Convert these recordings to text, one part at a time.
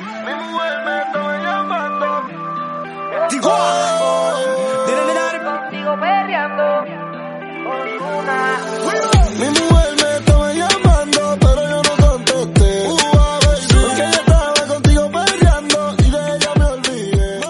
Mi mujer me está llamando. Contigo perreando con una Mi mujer me estaba llamando, pero yo no contesté. Porque ella estaba contigo peleando y de ella me olvidé.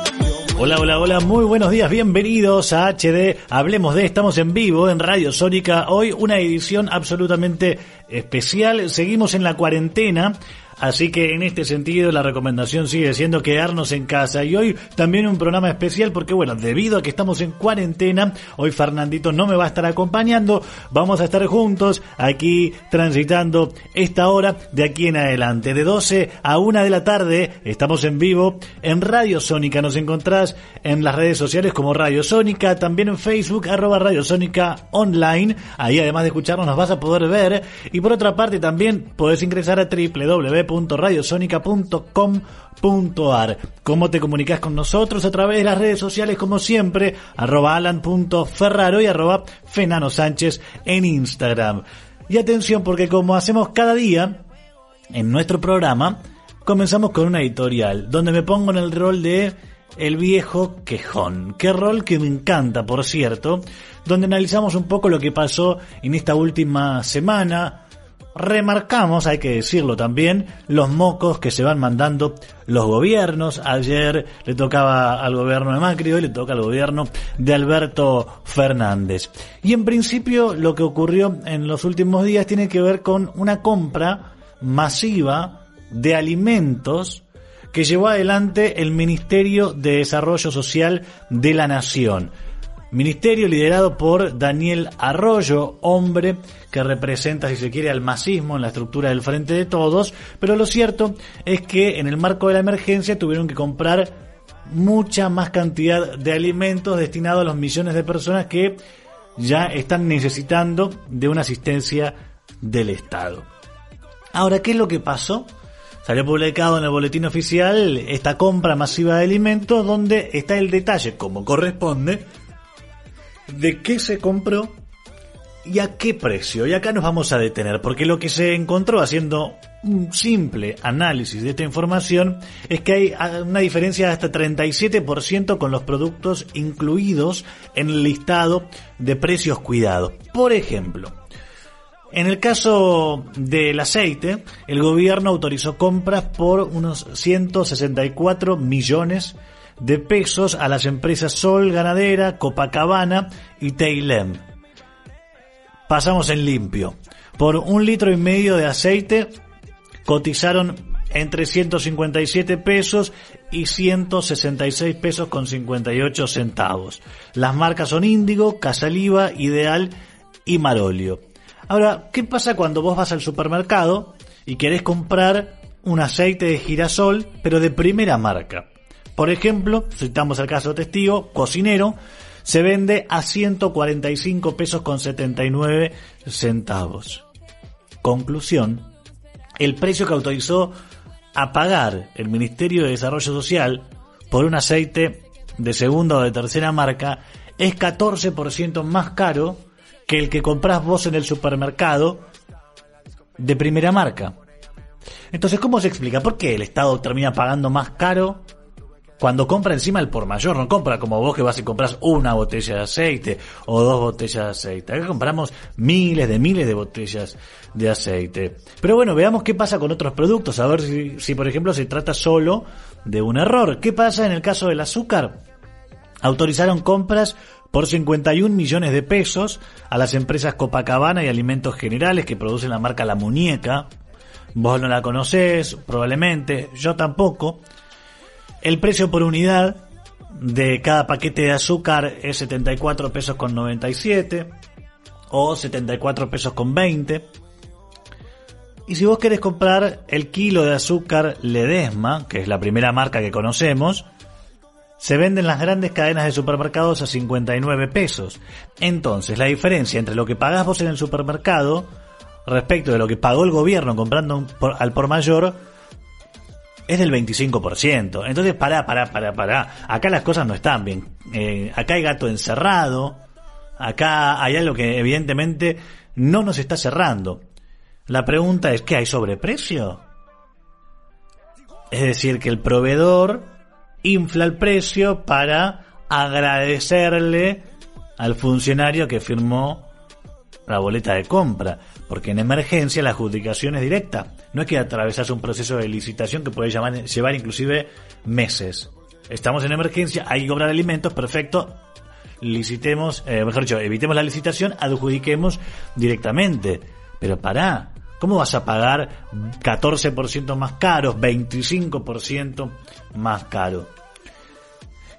Hola, hola, hola, muy buenos días, bienvenidos a HD, hablemos de, estamos en vivo en Radio Sónica, hoy una edición absolutamente especial, seguimos en la cuarentena, así que en este sentido la recomendación sigue siendo quedarnos en casa. Y hoy también un programa especial porque bueno, debido a que estamos en cuarentena, hoy Fernandito no me va a estar acompañando, vamos a estar juntos aquí transitando esta hora de aquí en adelante, de 12 a 1 de la tarde, estamos en vivo en Radio Sónica, nos encontrás en las redes sociales como Radio Sónica, también en Facebook, arroba Radio Sónica Online, ahí además de escucharnos nos vas a poder ver, y por otra parte también podés ingresar a www.radiosonica.com.ar. ¿Cómo te comunicas con nosotros? A través de las redes sociales como siempre, arroba alan.ferraro y arroba Fenano Sánchez en Instagram. Y atención porque como hacemos cada día en nuestro programa, comenzamos con una editorial, donde me pongo en el rol de el viejo quejón. Qué rol que me encanta, por cierto, donde analizamos un poco lo que pasó en esta última semana. Remarcamos, hay que decirlo también, los mocos que se van mandando los gobiernos. Ayer le tocaba al gobierno de Macri, hoy le toca al gobierno de Alberto Fernández. Y en principio lo que ocurrió en los últimos días tiene que ver con una compra masiva de alimentos que llevó adelante el Ministerio de Desarrollo Social de la Nación. Ministerio liderado por Daniel Arroyo, hombre que representa, si se quiere, al masismo en la estructura del Frente de Todos, pero lo cierto es que en el marco de la emergencia tuvieron que comprar mucha más cantidad de alimentos destinados a los millones de personas que ya están necesitando de una asistencia del Estado. Ahora, ¿qué es lo que pasó? Salió publicado en el boletín oficial esta compra masiva de alimentos donde está el detalle, como corresponde, de qué se compró y a qué precio. Y acá nos vamos a detener, porque lo que se encontró haciendo un simple análisis de esta información es que hay una diferencia de hasta 37% con los productos incluidos en el listado de precios cuidados. Por ejemplo, en el caso del aceite, el gobierno autorizó compras por unos 164 millones pesos a las empresas Sol Ganadera, Copacabana y Teilem. Pasamos en limpio. Por un litro y medio de aceite cotizaron entre 157 pesos y 166 pesos con 58 centavos. Las marcas son Índigo, Casaliva, Ideal y Marolio. Ahora, ¿qué pasa cuando vos vas al supermercado y querés comprar un aceite de girasol, pero de primera marca? Por ejemplo, citamos el caso testigo, cocinero, se vende a 145 pesos con 79 centavos. Conclusión, el precio que autorizó a pagar el Ministerio de Desarrollo Social por un aceite de segunda o de tercera marca es 14% más caro que el que compras vos en el supermercado de primera marca. Entonces, ¿cómo se explica? ¿Por qué el Estado termina pagando más caro cuando compra encima el por mayor? No compra como vos que vas y compras una botella de aceite o dos botellas de aceite. Acá compramos miles de miles de botellas de aceite. Pero bueno, veamos qué pasa con otros productos, a ver si, si por ejemplo se trata solo de un error. ¿Qué pasa en el caso del azúcar? Autorizaron compras por 51 millones de pesos a las empresas Copacabana y Alimentos Generales que producen la marca La Muñeca. Vos no la conocés, probablemente, yo tampoco. El precio por unidad de cada paquete de azúcar es 74 pesos con 97 o 74 pesos con 20. Y si vos querés comprar el kilo de azúcar Ledesma, que es la primera marca que conocemos, se venden las grandes cadenas de supermercados a 59 pesos. Entonces, la diferencia entre lo que pagás vos en el supermercado respecto de lo que pagó el gobierno comprando al por mayor es del 25%. Entonces, pará, pará, pará, pará. Acá las cosas no están bien. Eh, acá hay gato encerrado. Acá hay algo que evidentemente no nos está cerrando. La pregunta es, ¿qué hay sobreprecio? Es decir, que el proveedor infla el precio para agradecerle al funcionario que firmó la boleta de compra. Porque en emergencia la adjudicación es directa. No es que atravesas un proceso de licitación que puede llamar- llevar inclusive meses. Estamos en emergencia, hay que cobrar alimentos, perfecto. Licitemos, eh, mejor dicho, evitemos la licitación, adjudiquemos directamente. Pero pará, ¿cómo vas a pagar 14% más caro, 25% más caro?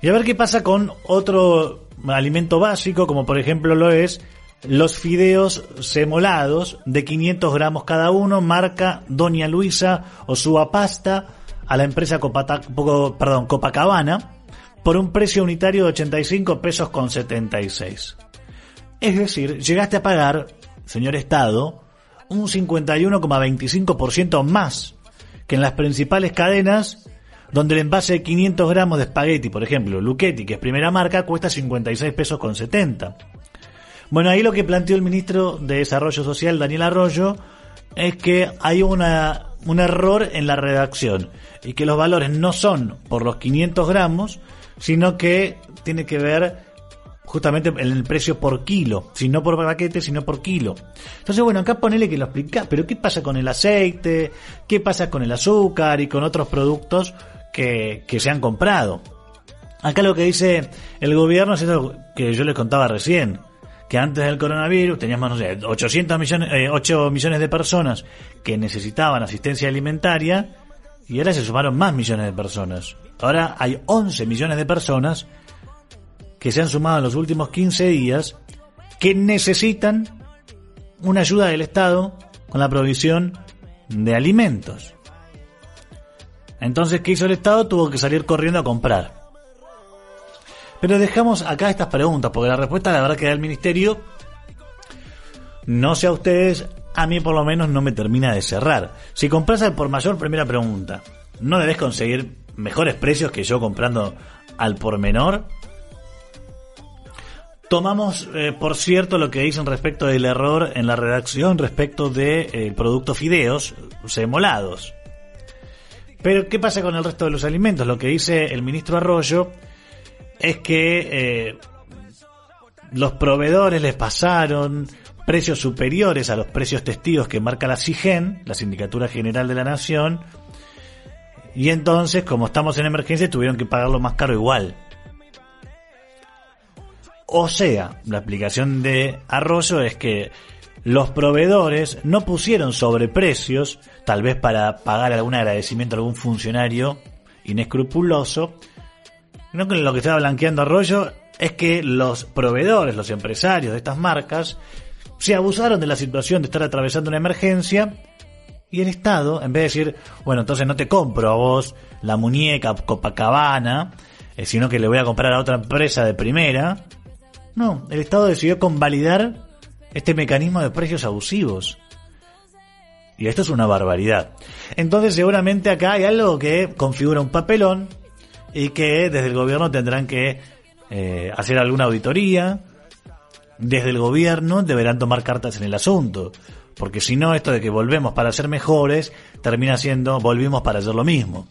Y a ver qué pasa con otro alimento básico, como por ejemplo lo es los fideos semolados de 500 gramos cada uno, marca Doña Luisa o Suba Pasta, a la empresa perdón, Copacabana, por un precio unitario de 85 pesos con 76. Es decir, llegaste a pagar, señor Estado, un 51,25% más que en las principales cadenas donde el envase de 500 gramos de espagueti, por ejemplo, Luchetti, que es primera marca, cuesta 56 pesos con 70. Bueno, ahí lo que planteó el ministro de Desarrollo Social, Daniel Arroyo, es que hay una, un error en la redacción y que los valores no son por los 500 gramos, sino que tiene que ver justamente en el precio por kilo, si no por paquete, sino por kilo. Entonces, bueno, acá ponele que lo explica, pero ¿qué pasa con el aceite? ¿Qué pasa con el azúcar y con otros productos que, que se han comprado? Acá lo que dice el gobierno es eso que yo les contaba recién, que antes del coronavirus teníamos, no sé, 800 millones, eh, 8 millones de personas que necesitaban asistencia alimentaria y ahora se sumaron más millones de personas. Ahora hay 11 millones de personas que se han sumado en los últimos 15 días que necesitan una ayuda del Estado con la provisión de alimentos. Entonces, ¿qué hizo el Estado? Tuvo que salir corriendo a comprar. Pero dejamos acá estas preguntas, porque la respuesta la verdad que da el Ministerio, no sé a ustedes, a mí por lo menos no me termina de cerrar. Si compras al por mayor, primera pregunta, ¿no debes conseguir mejores precios que yo comprando al por menor? Tomamos, eh, por cierto, lo que dicen respecto del error en la redacción respecto de, eh, producto fideos semolados. Pero, ¿qué pasa con el resto de los alimentos? Lo que dice el ministro Arroyo es que eh, los proveedores les pasaron precios superiores a los precios testigos que marca la CIGEN, la Sindicatura General de la Nación, y entonces, como estamos en emergencia, tuvieron que pagarlo más caro igual. O sea, la aplicación de Arroyo es que los proveedores no pusieron sobreprecios, tal vez para pagar algún agradecimiento a algún funcionario inescrupuloso, no que lo que estaba blanqueando Arroyo es que los proveedores, los empresarios de estas marcas, se abusaron de la situación de estar atravesando una emergencia y el Estado, en vez de decir, bueno, entonces no te compro a vos la muñeca Copacabana, eh, sino que le voy a comprar a otra empresa de primera, no, el Estado decidió convalidar este mecanismo de precios abusivos. Y esto es una barbaridad. Entonces seguramente acá hay algo que configura un papelón y que desde el gobierno tendrán que eh, hacer alguna auditoría. Desde el gobierno deberán tomar cartas en el asunto. Porque si no, esto de que volvemos para ser mejores termina siendo volvimos para hacer lo mismo.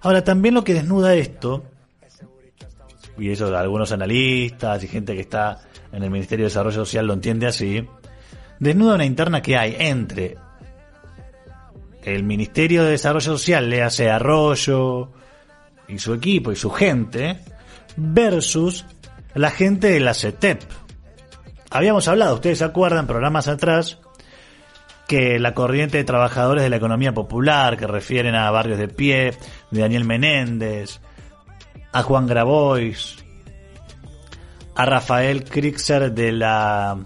Ahora, también lo que desnuda esto, y eso algunos analistas y gente que está en el Ministerio de Desarrollo Social lo entiende así, desnuda una interna que hay entre el Ministerio de Desarrollo Social, le hace Arroyo y su equipo y su gente, versus la gente de la CETEP. Habíamos hablado, ustedes se acuerdan, programas atrás, que la corriente de trabajadores de la economía popular, que refieren a Barrios de Pie, de Daniel Menéndez, a Juan Grabois, a Rafael Krixer de la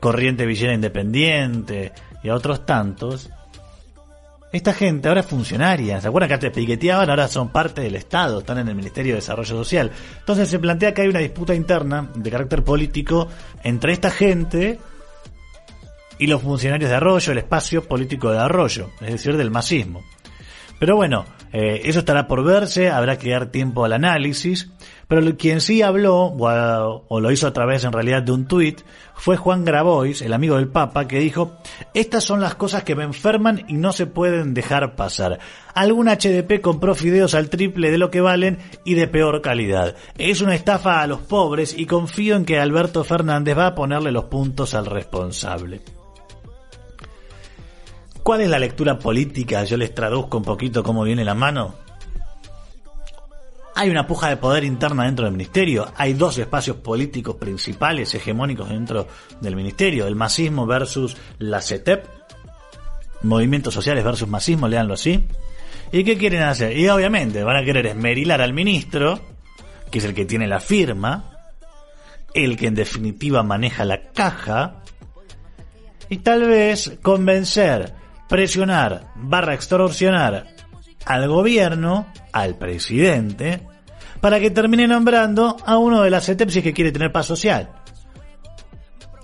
corriente Villera Independiente, y a otros tantos, esta gente ahora es funcionaria. ¿Se acuerdan que antes piqueteaban? Ahora son parte del Estado, están en el Ministerio de Desarrollo Social. Entonces se plantea que hay una disputa interna de carácter político entre esta gente y los funcionarios de Arroyo, el espacio político de Arroyo, es decir, del masismo. Pero bueno, eh, eso estará por verse, habrá que dar tiempo al análisis. Pero quien sí habló, o, lo hizo a través en realidad de un tuit, fue Juan Grabois, el amigo del Papa, que dijo, estas son las cosas que me enferman y no se pueden dejar pasar. Algún HDP compró fideos al triple de lo que valen y de peor calidad. Es una estafa a los pobres y confío en que Alberto Fernández va a ponerle los puntos al responsable. ¿Cuál es la lectura política? Yo les traduzco un poquito cómo viene la mano. Hay una puja de poder interna dentro del ministerio. Hay dos espacios políticos principales, hegemónicos dentro del ministerio. El masismo versus la CETEP. Movimientos sociales versus masismo, leanlo así. ¿Y qué quieren hacer? Y obviamente van a querer esmerilar al ministro, que es el que tiene la firma, el que en definitiva maneja la caja, y tal vez convencer presionar barra extorsionar al gobierno, al presidente, para que termine nombrando a uno de las CETEPSIS que quiere tener paz social.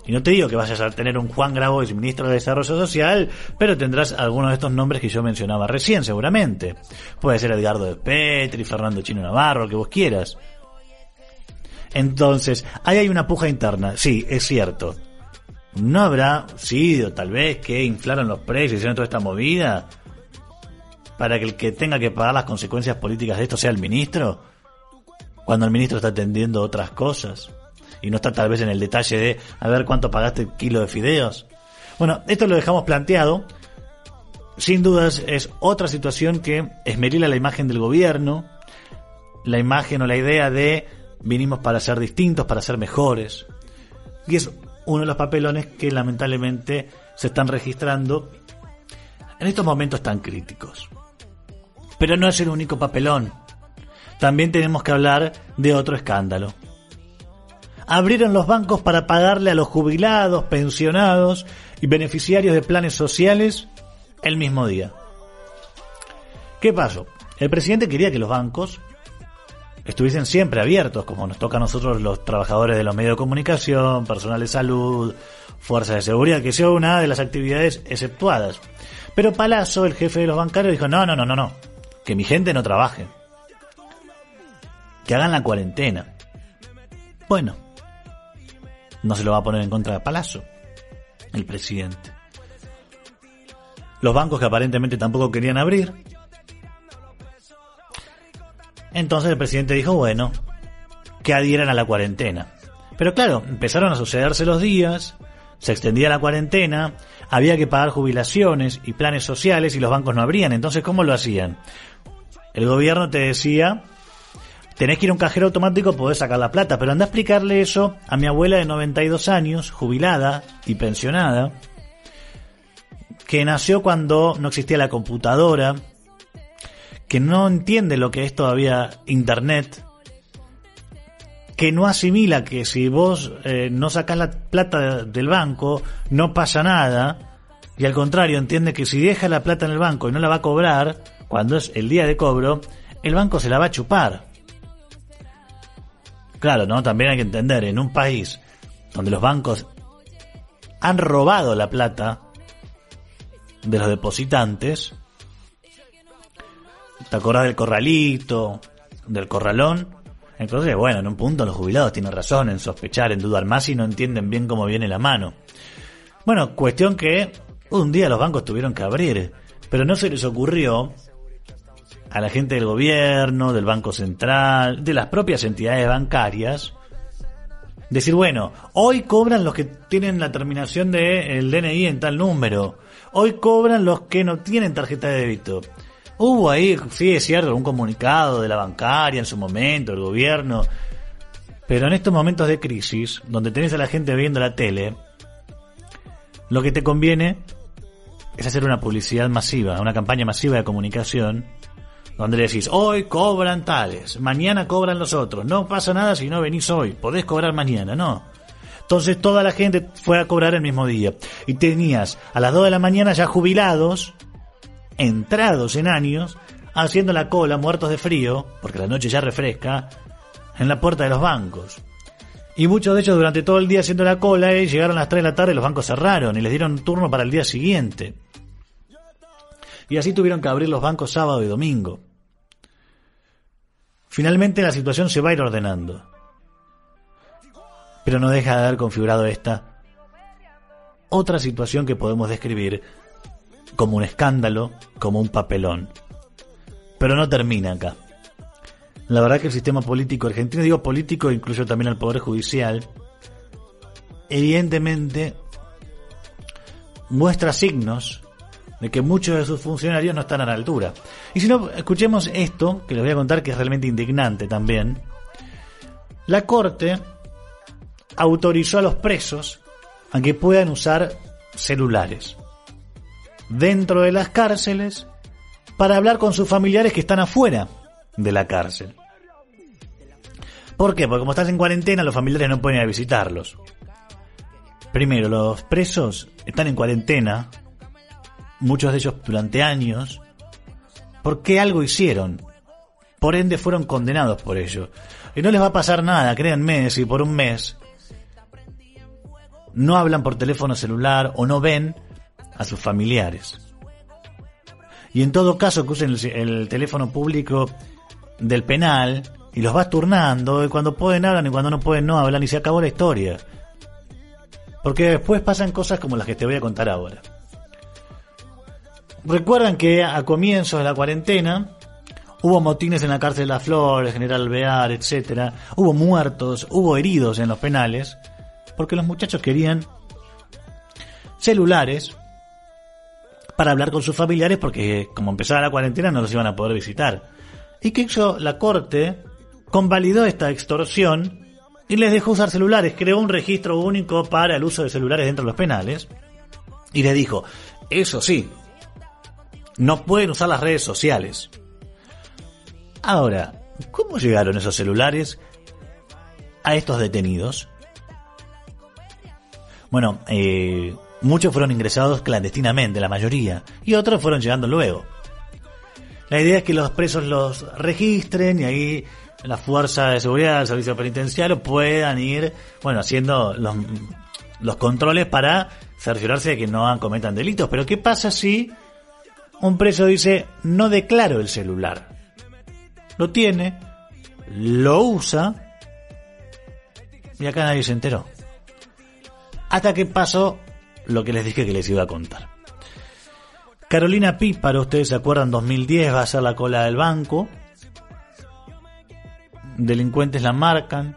Y no te digo que vayas a tener un Juan Grabois, ministro de Desarrollo Social, pero tendrás algunos de estos nombres que yo mencionaba recién, seguramente. Puede ser Edgardo de Petri, Fernando Chino Navarro, que vos quieras. Entonces, ahí hay una puja interna, sí, es cierto. ¿No habrá sido tal vez que inflaron los precios y hicieron toda esta movida? Para que el que tenga que pagar las consecuencias políticas de esto sea el ministro. Cuando el ministro está atendiendo otras cosas. Y no está tal vez en el detalle de a ver cuánto pagaste el kilo de fideos. Bueno, esto lo dejamos planteado. Sin dudas es otra situación que esmerila la imagen del gobierno. La imagen o la idea de vinimos para ser distintos, para ser mejores. Y es uno de los papelones que lamentablemente se están registrando en estos momentos tan críticos. Pero no es el único papelón. También tenemos que hablar de otro escándalo. Abrieron los bancos para pagarle a los jubilados, pensionados y beneficiarios de planes sociales el mismo día. ¿Qué pasó? El presidente quería que los bancos estuviesen siempre abiertos, como nos toca a nosotros los trabajadores de los medios de comunicación, personal de salud, fuerzas de seguridad, que sea una de las actividades exceptuadas. Pero Palazzo, el jefe de los bancarios, dijo, no, no, no, no, no, que mi gente no trabaje. Que hagan la cuarentena. Bueno, no se lo va a poner en contra de Palazzo, el presidente. Los bancos que aparentemente tampoco querían abrir, entonces el presidente dijo, bueno, que adhieran a la cuarentena. Pero claro, empezaron a sucederse los días, se extendía la cuarentena, había que pagar jubilaciones y planes sociales y los bancos no abrían. Entonces, ¿cómo lo hacían? El gobierno te decía, tenés que ir a un cajero automático, podés sacar la plata, pero anda a explicarle eso a mi abuela de 92 años, jubilada y pensionada, que nació cuando no existía la computadora, que no entiende lo que es todavía Internet, que no asimila que si vos eh, no sacás la plata del banco, no pasa nada, y al contrario entiende que si deja la plata en el banco y no la va a cobrar, cuando es el día de cobro, el banco se la va a chupar. Claro, ¿no? También hay que entender, en un país donde los bancos han robado la plata de los depositantes, ¿Te acordás del corralito? ¿Del corralón? Entonces, bueno, en un punto los jubilados tienen razón en sospechar, en dudar más y no entienden bien cómo viene la mano. Bueno, cuestión que un día los bancos tuvieron que abrir, pero no se les ocurrió a la gente del gobierno, del Banco Central, de las propias entidades bancarias, decir, bueno, hoy cobran los que tienen la terminación del DNI en tal número, hoy cobran los que no tienen tarjeta de débito. Hubo ahí, sí, es cierto, un comunicado de la bancaria en su momento, el gobierno. Pero en estos momentos de crisis, donde tenés a la gente viendo la tele, lo que te conviene es hacer una publicidad masiva, una campaña masiva de comunicación, donde le decís, hoy cobran tales, mañana cobran los otros, no pasa nada si no venís hoy, podés cobrar mañana, no. Entonces toda la gente fue a cobrar el mismo día. Y tenías a las 2 de la mañana ya jubilados, entrados en años, haciendo la cola, muertos de frío, porque la noche ya refresca, en la puerta de los bancos. Y muchos de ellos durante todo el día haciendo la cola llegaron a las 3 de la tarde y los bancos cerraron y les dieron turno para el día siguiente. Y así tuvieron que abrir los bancos sábado y domingo. Finalmente la situación se va a ir ordenando. Pero no deja de haber configurado esta otra situación que podemos describir como un escándalo, como un papelón. Pero no termina acá. La verdad que el sistema político argentino, digo político, incluyo también al Poder Judicial, evidentemente muestra signos de que muchos de sus funcionarios no están a la altura. Y si no, escuchemos esto, que les voy a contar que es realmente indignante también. La Corte autorizó a los presos a que puedan usar celulares dentro de las cárceles para hablar con sus familiares que están afuera de la cárcel. ¿Por qué? Porque como estás en cuarentena, los familiares no pueden ir a visitarlos. Primero, los presos están en cuarentena, muchos de ellos durante años, porque algo hicieron. Por ende fueron condenados por ello. Y no les va a pasar nada, créanme, si por un mes no hablan por teléfono celular o no ven a sus familiares. Y en todo caso que usen el, el teléfono público del penal y los vas turnando y cuando pueden hablan y cuando no pueden no hablan y se acabó la historia. Porque después pasan cosas como las que te voy a contar ahora. Recuerdan que a comienzos de la cuarentena hubo motines en la cárcel de las Flores, General Alvear, etcétera, hubo muertos, hubo heridos en los penales, porque los muchachos querían celulares para hablar con sus familiares porque como empezaba la cuarentena no los iban a poder visitar. Y que hizo la corte convalidó esta extorsión y les dejó usar celulares, creó un registro único para el uso de celulares dentro de los penales y les dijo, eso sí, no pueden usar las redes sociales. Ahora, ¿cómo llegaron esos celulares a estos detenidos? Bueno, eh, muchos fueron ingresados clandestinamente, la mayoría, y otros fueron llegando luego. La idea es que los presos los registren y ahí la fuerza de seguridad del servicio penitenciario puedan ir, bueno, haciendo los, los controles para cerciorarse de que no cometan delitos. Pero ¿qué pasa si un preso dice, no declaro el celular? Lo tiene, lo usa y acá nadie se enteró. Hasta que pasó lo que les dije que les iba a contar. Carolina Píparo, ustedes se acuerdan, 2010 va a ser la cola del banco. Delincuentes la marcan,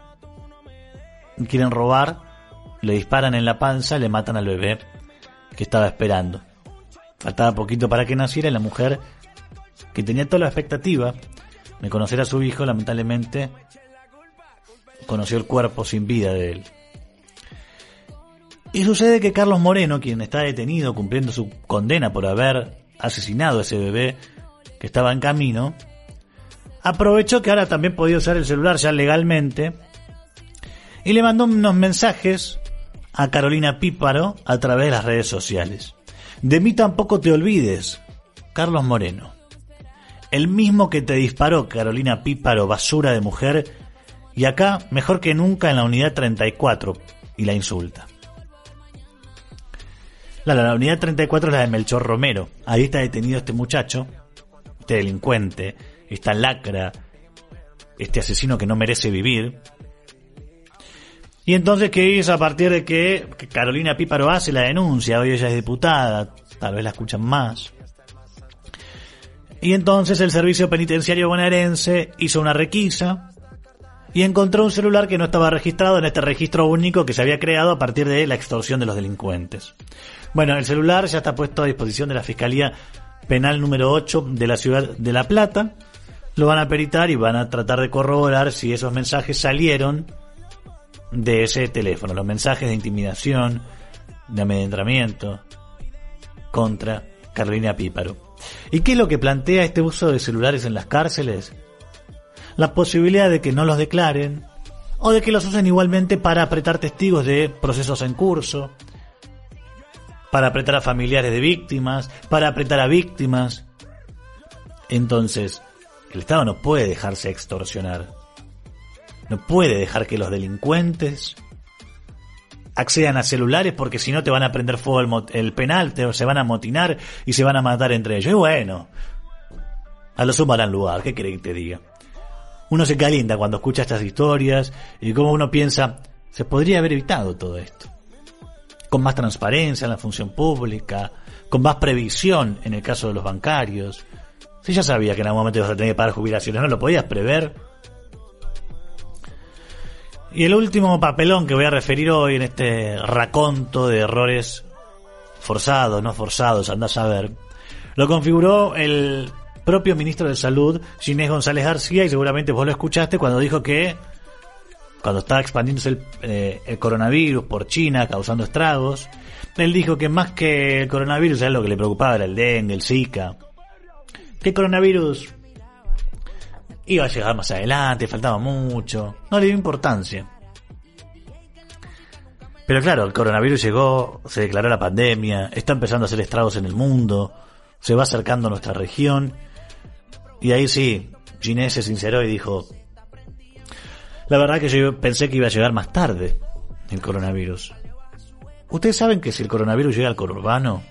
quieren robar, le disparan en la panza, le matan al bebé que estaba esperando. Faltaba poquito para que naciera y la mujer, que tenía toda la expectativa de conocer a su hijo, lamentablemente conoció el cuerpo sin vida de él. Y sucede que Carlos Moreno, quien está detenido cumpliendo su condena por haber asesinado a ese bebé que estaba en camino, aprovechó que ahora también podía usar el celular ya legalmente y le mandó unos mensajes a Carolina Píparo a través de las redes sociales. De mí tampoco te olvides, Carlos Moreno. El mismo que te disparó Carolina Píparo, basura de mujer, y acá mejor que nunca en la unidad 34, y la insulta. La, la unidad 34 es la de Melchor Romero. Ahí está detenido este muchacho, este delincuente, esta lacra, este asesino que no merece vivir. Y entonces, ¿qué hizo a partir de que Carolina Píparo hace la denuncia? Hoy ella es diputada, tal vez la escuchan más. Y entonces el servicio penitenciario bonaerense hizo una requisa y encontró un celular que no estaba registrado en este registro único que se había creado a partir de la extorsión de los delincuentes. Bueno, el celular ya está puesto a disposición de la Fiscalía Penal número 8 de la ciudad de La Plata. Lo van a peritar y van a tratar de corroborar si esos mensajes salieron de ese teléfono, los mensajes de intimidación, de amedrentamiento contra Carolina Píparo. ¿Y qué es lo que plantea este uso de celulares en las cárceles? La posibilidad de que no los declaren o de que los usen igualmente para apretar testigos de procesos en curso, para apretar a familiares de víctimas, para apretar a víctimas. Entonces, el Estado no puede dejarse extorsionar. No puede dejar que los delincuentes accedan a celulares porque si no te van a prender fuego el, el penal, te, se van a motinar y se van a matar entre ellos. Y bueno, a lo sumo harán lugar, ¿qué quiere que te diga? Uno se calienta cuando escucha estas historias y como uno piensa, se podría haber evitado todo esto. Con más transparencia en la función pública, con más previsión en el caso de los bancarios. Si ya sabía que en algún momento ibas a tener que pagar jubilaciones, ¿no lo podías prever? Y el último papelón que voy a referir hoy en este raconto de errores forzados, no forzados, andás a ver, lo configuró el propio ministro de Salud, Ginés González García, y seguramente vos lo escuchaste cuando dijo que cuando estaba expandiéndose el, eh, coronavirus por China, causando estragos, él dijo que más que el coronavirus, ¿sabes lo que le preocupaba? Era el dengue, el Zika. Que el coronavirus iba a llegar más adelante, faltaba mucho, no le dio importancia. Pero claro, el coronavirus llegó, se declaró la pandemia, está empezando a hacer estragos en el mundo, se va acercando a nuestra región, y ahí sí, Ginés se sinceró y dijo, la verdad que yo pensé que iba a llegar más tarde el coronavirus. Ustedes saben que si el coronavirus llega al conurbano,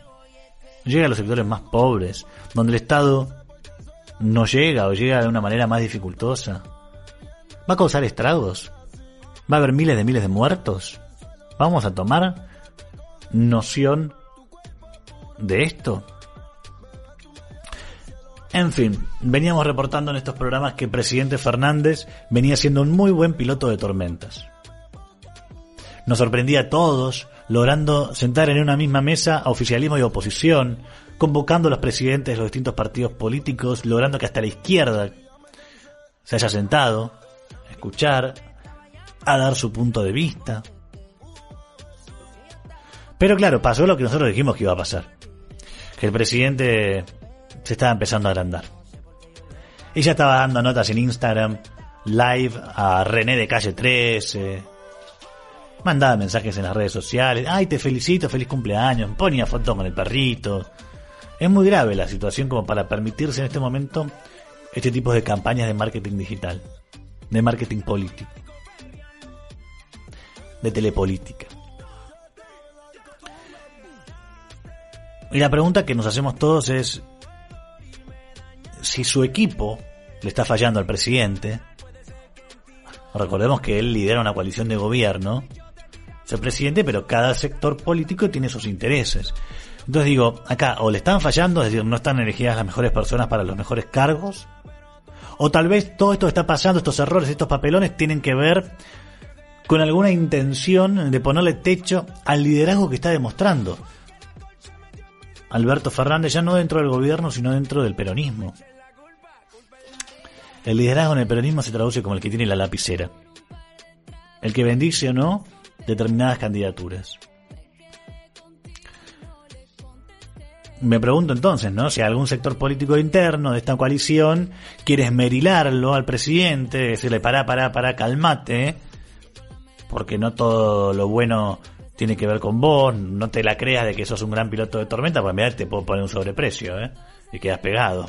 llega a los sectores más pobres, donde el Estado no llega o llega de una manera más dificultosa, va a causar estragos, va a haber miles de miles de muertos. Vamos a tomar noción de esto. En fin, veníamos reportando en estos programas que el presidente Fernández venía siendo un muy buen piloto de tormentas. Nos sorprendía a todos, logrando sentar en una misma mesa a oficialismo y oposición, convocando a los presidentes de los distintos partidos políticos, logrando que hasta la izquierda se haya sentado, escuchar, a dar su punto de vista. Pero claro, pasó lo que nosotros dijimos que iba a pasar. Que el presidente se estaba empezando a agrandar. Ella estaba dando notas en Instagram, live a René de Calle 13. Mandaba mensajes en las redes sociales. Ay, te felicito, feliz cumpleaños. Ponía fotos con el perrito. Es muy grave la situación como para permitirse en este momento este tipo de campañas de marketing digital, de marketing político, de telepolítica. Y la pregunta que nos hacemos todos es si su equipo le está fallando al presidente. Recordemos que él lidera una coalición de gobierno. Es el presidente, pero cada sector político tiene sus intereses. Entonces digo, acá o le están fallando, es decir, no están elegidas las mejores personas para los mejores cargos, o tal vez todo esto que está pasando, estos errores, estos papelones, tienen que ver con alguna intención de ponerle techo al liderazgo que está demostrando. Alberto Fernández ya no dentro del gobierno, sino dentro del peronismo. El liderazgo en el peronismo se traduce como el que tiene la lapicera. El que bendice o no determinadas candidaturas. Me pregunto entonces, ¿no? Si algún sector político interno de esta coalición quiere esmerilarlo al presidente, decirle pará, pará, pará, calmate, porque no todo lo bueno tiene que ver con vos, no te la creas de que sos un gran piloto de tormenta, pues mirá, te puedo poner un sobreprecio, ¿eh? Y quedas pegado.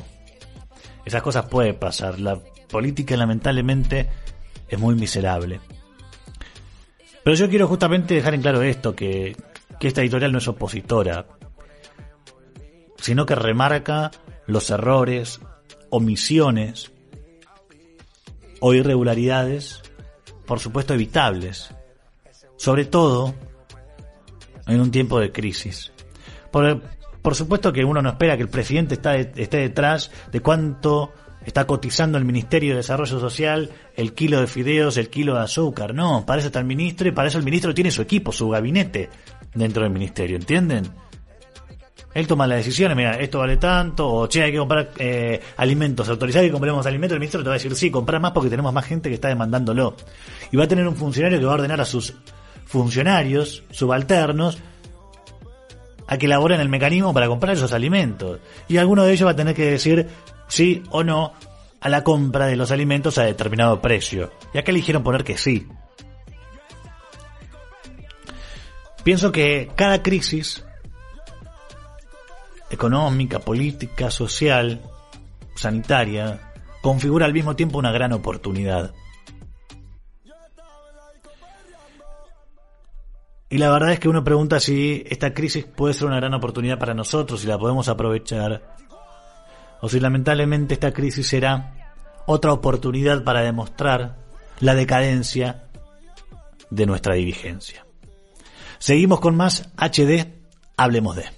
Esas cosas pueden pasar. La política lamentablemente es muy miserable. Pero yo quiero justamente dejar en claro esto, que, que esta editorial no es opositora, sino que remarca los errores, omisiones o irregularidades, por supuesto evitables, sobre todo en un tiempo de crisis. Por, por supuesto que uno no espera que el presidente esté detrás de cuánto está cotizando el Ministerio de Desarrollo Social el kilo de fideos, el kilo de azúcar. No, para eso está el ministro y para eso el ministro tiene su equipo, su gabinete dentro del ministerio, ¿entienden? Él toma las decisiones, mira, esto vale tanto, o che, hay que comprar eh, alimentos, autorizar que compremos alimentos, el ministro te va a decir, sí, comprar más porque tenemos más gente que está demandándolo. Y va a tener un funcionario que va a ordenar a sus funcionarios, subalternos, a que elaboren el mecanismo para comprar esos alimentos. Y alguno de ellos va a tener que decir sí o no a la compra de los alimentos a determinado precio. Y acá eligieron poner que sí. Pienso que cada crisis económica, política, social, sanitaria, configura al mismo tiempo una gran oportunidad. Y la verdad es que uno pregunta si esta crisis puede ser una gran oportunidad para nosotros, si la podemos aprovechar, o si lamentablemente esta crisis será otra oportunidad para demostrar la decadencia de nuestra dirigencia. Seguimos con más HD, hablemos de.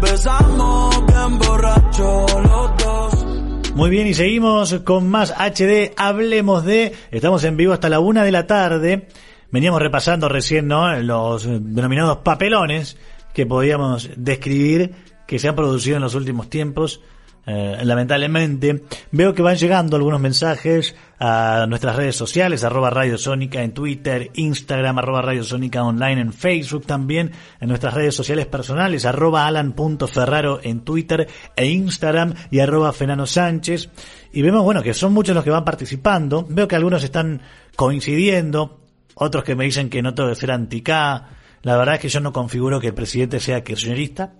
Bien borracho los dos. Muy bien, y seguimos con más HD, hablemos de. Estamos en vivo hasta la una de la tarde. Veníamos repasando recién, ¿no? Los denominados papelones que podíamos describir que se han producido en los últimos tiempos. Eh, lamentablemente, veo que van llegando algunos mensajes a nuestras redes sociales, arroba Radio Sónica en Twitter, Instagram, arroba Radio Sónica Online en Facebook también, en nuestras redes sociales personales, arroba alan.ferraro en Twitter e Instagram y arroba Fenano Sánchez. Y vemos, bueno, que son muchos los que van participando. Veo que algunos están coincidiendo, otros que me dicen que no tengo que ser anti-K. La verdad es que yo no configuro que el presidente sea kirchnerista,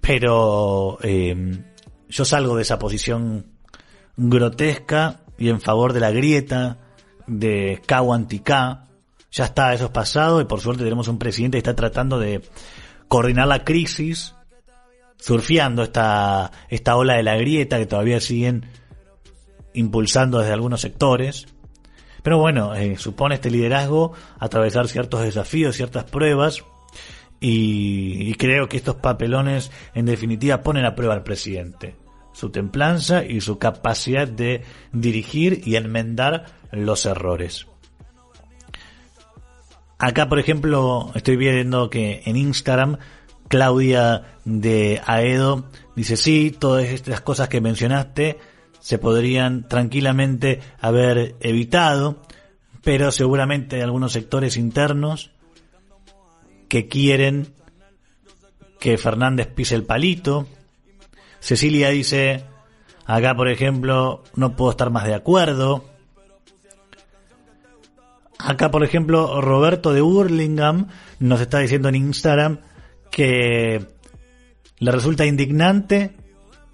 pero eh, yo salgo de esa posición grotesca y en favor de la grieta, de K o anti-K. Ya está, eso es pasado y por suerte tenemos un presidente que está tratando de coordinar la crisis, surfeando esta, esta ola de la grieta que todavía siguen impulsando desde algunos sectores. Pero bueno, eh, supone este liderazgo atravesar ciertos desafíos, ciertas pruebas, y, creo que estos papelones en definitiva ponen a prueba al presidente, su templanza y su capacidad de dirigir y enmendar los errores. Acá, por ejemplo, estoy viendo que en Instagram Claudia de Aedo dice, sí, todas estas cosas que mencionaste se podrían tranquilamente haber evitado, pero seguramente algunos sectores internos que quieren que Fernández pise el palito. Cecilia dice, acá por ejemplo, no puedo estar más de acuerdo. Acá, por ejemplo, Roberto de Burlingame nos está diciendo en Instagram que le resulta indignante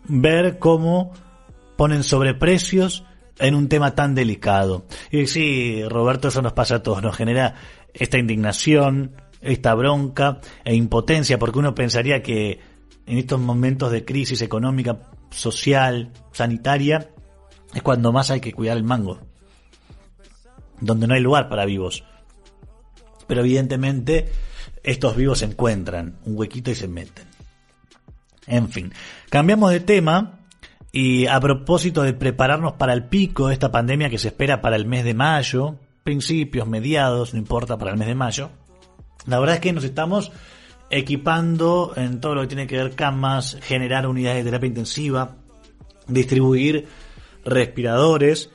ver cómo ponen sobreprecios en un tema tan delicado. Y sí, Roberto, eso nos pasa a todos, nos genera esta indignación, esta bronca e impotencia, porque uno pensaría que en estos momentos de crisis económica, social, sanitaria, es cuando más hay que cuidar el mango donde no hay lugar para vivos. Pero evidentemente estos vivos encuentran un huequito y se meten. En fin, cambiamos de tema y a propósito de prepararnos para el pico de esta pandemia que se espera para el mes de mayo, principios, mediados, no importa, para el mes de mayo, la verdad es que nos estamos equipando en todo lo que tiene que ver camas, generar unidades de terapia intensiva, distribuir respiradores,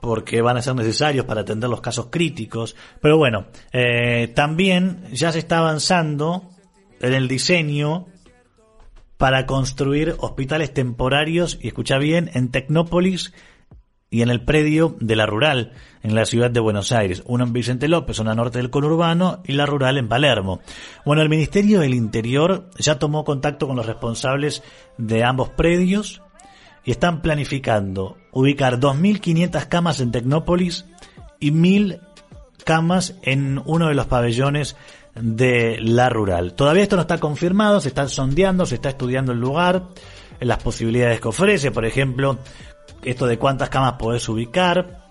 porque van a ser necesarios para atender los casos críticos. Pero bueno, eh, también ya se está avanzando en el diseño para construir hospitales temporarios, y escucha bien, en Tecnópolis y en el predio de la rural, en la ciudad de Buenos Aires. Uno en Vicente López, zona norte del conurbano, y la rural en Palermo. Bueno, el Ministerio del Interior ya tomó contacto con los responsables de ambos predios y están planificando ubicar 2.500 camas en Tecnópolis y 1.000 camas en uno de los pabellones de la rural. Todavía esto no está confirmado, se está sondeando, se está estudiando el lugar, las posibilidades que ofrece, por ejemplo, esto de cuántas camas podés ubicar,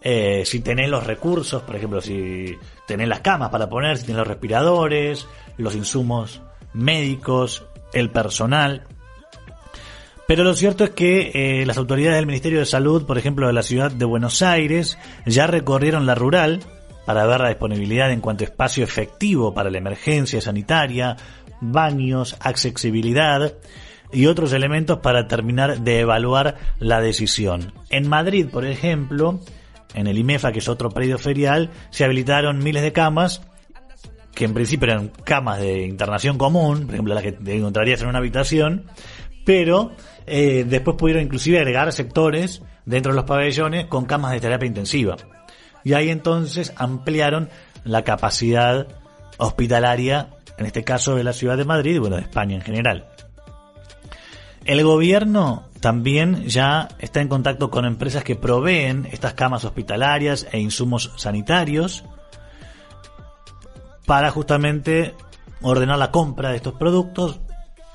eh, si tenés los recursos, por ejemplo, si tenés las camas para poner, si tenés los respiradores, los insumos médicos, el personal. Pero lo cierto es que eh, las autoridades del Ministerio de Salud, por ejemplo, de la ciudad de Buenos Aires, ya recorrieron la rural para ver la disponibilidad en cuanto a espacio efectivo para la emergencia sanitaria, baños, accesibilidad y otros elementos para terminar de evaluar la decisión. En Madrid, por ejemplo, en el IMEFA, que es otro predio ferial, se habilitaron miles de camas que en principio eran camas de internación común, por ejemplo las que te encontrarías en una habitación, pero eh, después pudieron inclusive agregar sectores dentro de los pabellones con camas de terapia intensiva. Y ahí entonces ampliaron la capacidad hospitalaria, en este caso de la ciudad de Madrid y bueno, de España en general. El gobierno también ya está en contacto con empresas que proveen estas camas hospitalarias e insumos sanitarios para justamente ordenar la compra de estos productos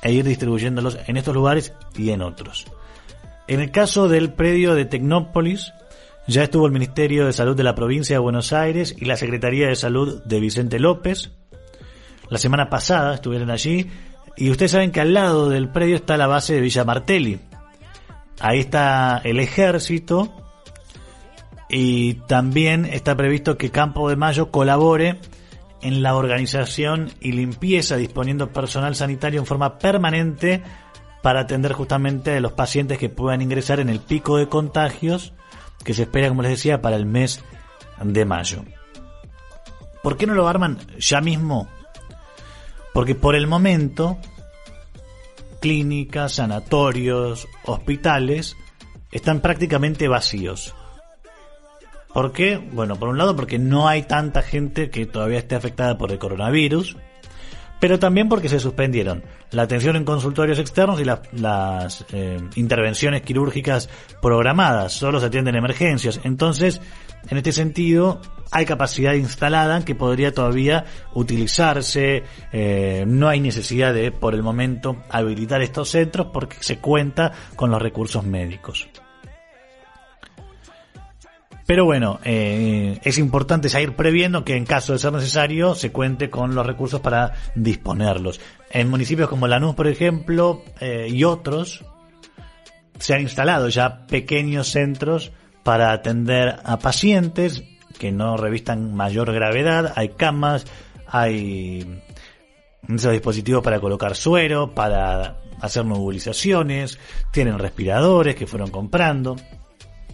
e ir distribuyéndolos en estos lugares y en otros. En el caso del predio de Tecnópolis, ya estuvo el Ministerio de Salud de la provincia de Buenos Aires y la Secretaría de Salud de Vicente López. La semana pasada estuvieron allí y ustedes saben que al lado del predio está la base de Villa Martelli. Ahí está el ejército y también está previsto que Campo de Mayo colabore en la organización y limpieza, disponiendo personal sanitario en forma permanente para atender justamente a los pacientes que puedan ingresar en el pico de contagios que se espera, como les decía, para el mes de mayo. ¿Por qué no lo arman ya mismo? Porque por el momento, clínicas, sanatorios, hospitales están prácticamente vacíos. ¿Por qué? Bueno, por un lado porque no hay tanta gente que todavía esté afectada por el coronavirus, pero también porque se suspendieron la atención en consultorios externos y las eh, intervenciones quirúrgicas programadas, solo se atienden emergencias. Entonces, en este sentido, hay capacidad instalada que podría todavía utilizarse, eh, no hay necesidad de, por el momento, habilitar estos centros porque se cuenta con los recursos médicos. Pero bueno, eh, es importante seguir previendo que en caso de ser necesario se cuente con los recursos para disponerlos. En municipios como Lanús, por ejemplo, eh, y otros, se han instalado ya pequeños centros para atender a pacientes que no revistan mayor gravedad. Hay camas, hay esos dispositivos para colocar suero, para hacer nebulizaciones, tienen respiradores que fueron comprando.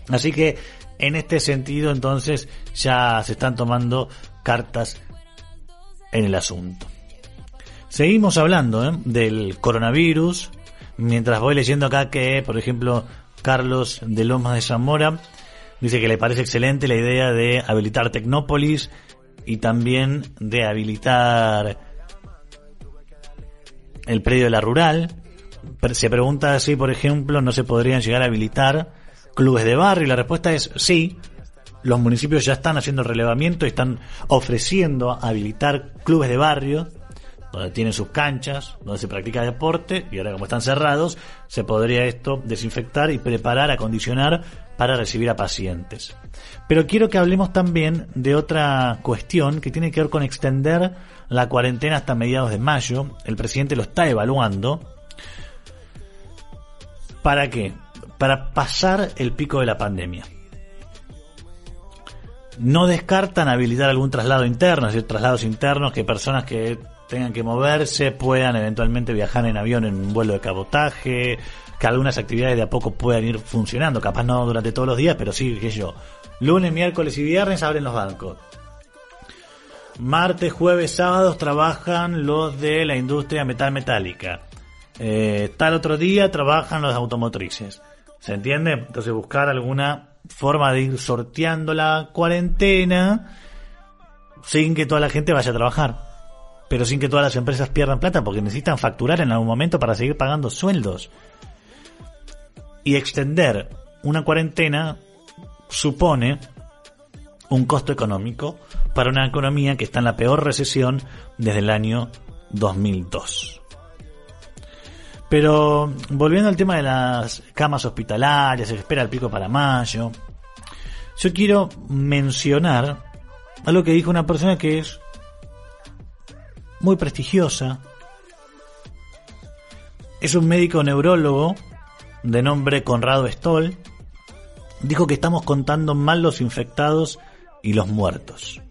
Así que en este sentido, entonces, ya se están tomando cartas en el asunto. Seguimos hablando ¿eh? del coronavirus, mientras voy leyendo acá que, por ejemplo, Carlos de Lomas de Zamora dice que le parece excelente la idea de habilitar Tecnópolis y también de habilitar el predio de la rural. Se pregunta si, por ejemplo, no se podrían llegar a habilitar clubes de barrio? Y la respuesta es sí. Los municipios ya están haciendo relevamiento y están ofreciendo habilitar clubes de barrio donde tienen sus canchas, donde se practica deporte y ahora como están cerrados, se podría esto desinfectar y preparar, acondicionar para recibir a pacientes. Pero quiero que hablemos también de otra cuestión que tiene que ver con extender la cuarentena hasta mediados de mayo. El presidente lo está evaluando. ¿Para qué? para pasar el pico de la pandemia. No descartan habilitar algún traslado interno, es decir, traslados internos que personas que tengan que moverse puedan eventualmente viajar en avión en un vuelo de cabotaje, que algunas actividades de a poco puedan ir funcionando, capaz no durante todos los días, pero sí, que yo. Lunes, miércoles y viernes abren los bancos. Martes, jueves, sábados trabajan los de la industria metal metálica. Eh, tal otro día trabajan los automotrices. ¿Se entiende? Entonces buscar alguna forma de ir sorteando la cuarentena sin que toda la gente vaya a trabajar. Pero sin que todas las empresas pierdan plata porque necesitan facturar en algún momento para seguir pagando sueldos. Y extender una cuarentena supone un costo económico para una economía que está en la peor recesión desde el año 2002. Pero volviendo al tema de las camas hospitalarias, se espera el pico para mayo. yo quiero mencionar algo que dijo una persona que es muy prestigiosa. Es un médico neurólogo de nombre Conrado Stoll. Dijo que estamos contando mal los infectados y los muertos.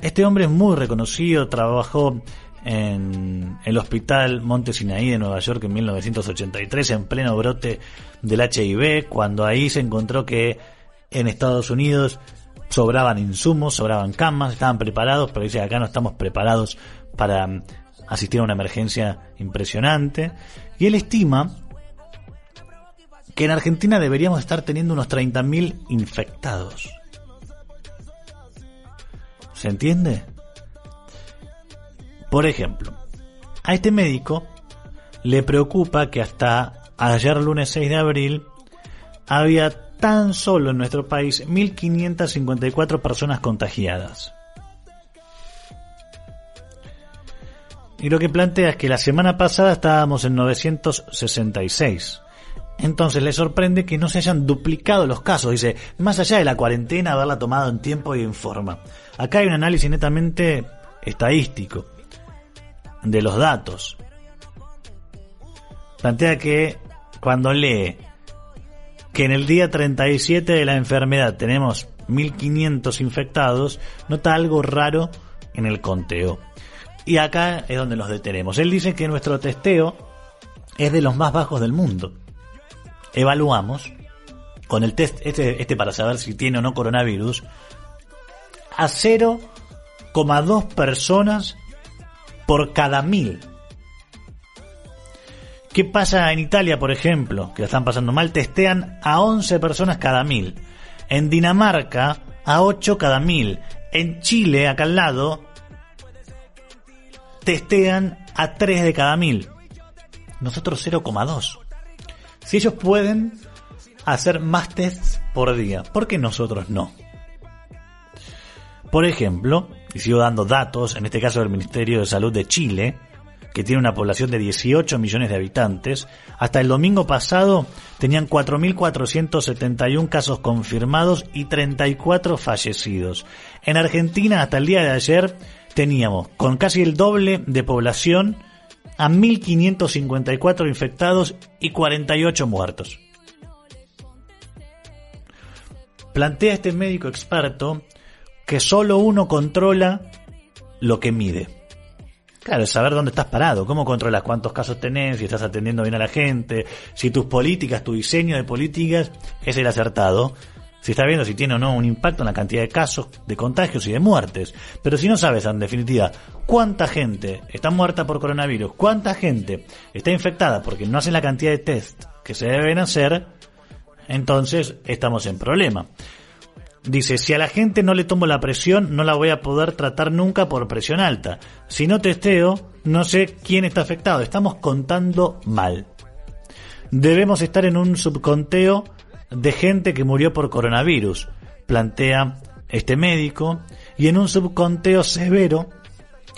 Este hombre es muy reconocido, trabajó en el Hospital Monte Sinaí de Nueva York en 1983, en pleno brote del HIV, cuando ahí se encontró que en Estados Unidos sobraban insumos, sobraban camas, estaban preparados, pero dice acá no estamos preparados para asistir a una emergencia impresionante. Y él estima que en Argentina deberíamos estar teniendo unos 30.000 infectados. ¿Se entiende? Por ejemplo, a este médico le preocupa que hasta ayer lunes 6 de abril había tan solo en nuestro país 1.554 personas contagiadas. Y lo que plantea es que la semana pasada estábamos en 966. Entonces le sorprende que no se hayan duplicado los casos. Dice, más allá de la cuarentena, haberla tomado en tiempo y en forma. Acá hay un análisis netamente estadístico de los datos. Plantea que cuando lee que en el día 37 de la enfermedad tenemos 1500 infectados, nota algo raro en el conteo. Y acá es donde nos detenemos. Él dice que nuestro testeo es de los más bajos del mundo. Evaluamos con el test este, este para saber si tiene o no coronavirus a 0,2 personas por cada mil. ¿Qué pasa en Italia, por ejemplo? Que lo están pasando mal, testean a 11 personas cada mil. En Dinamarca, a 8 cada mil. En Chile, acá al lado, testean a 3 de cada mil. Nosotros 0,2. Si ellos pueden hacer más tests por día, ¿por qué nosotros no? Por ejemplo, y sigo dando datos, en este caso del Ministerio de Salud de Chile, que tiene una población de 18 millones de habitantes, hasta el domingo pasado tenían 4.471 casos confirmados y 34 fallecidos. En Argentina, hasta el día de ayer, teníamos con casi el doble de población a 1.554 infectados y 48 muertos. Plantea este médico experto que solo uno controla lo que mide. Claro, saber dónde estás parado, cómo controlas cuántos casos tenés, si estás atendiendo bien a la gente, si tus políticas, tu diseño de políticas es el acertado, si está viendo si tiene o no un impacto en la cantidad de casos, de contagios y de muertes. Pero si no sabes, en definitiva, cuánta gente está muerta por coronavirus, cuánta gente está infectada porque no hacen la cantidad de test que se deben hacer, entonces estamos en problema. Dice, si a la gente no le tomo la presión, no la voy a poder tratar nunca por presión alta. Si no testeo, no sé quién está afectado. Estamos contando mal. Debemos estar en un subconteo de gente que murió por coronavirus, plantea este médico, y en un subconteo severo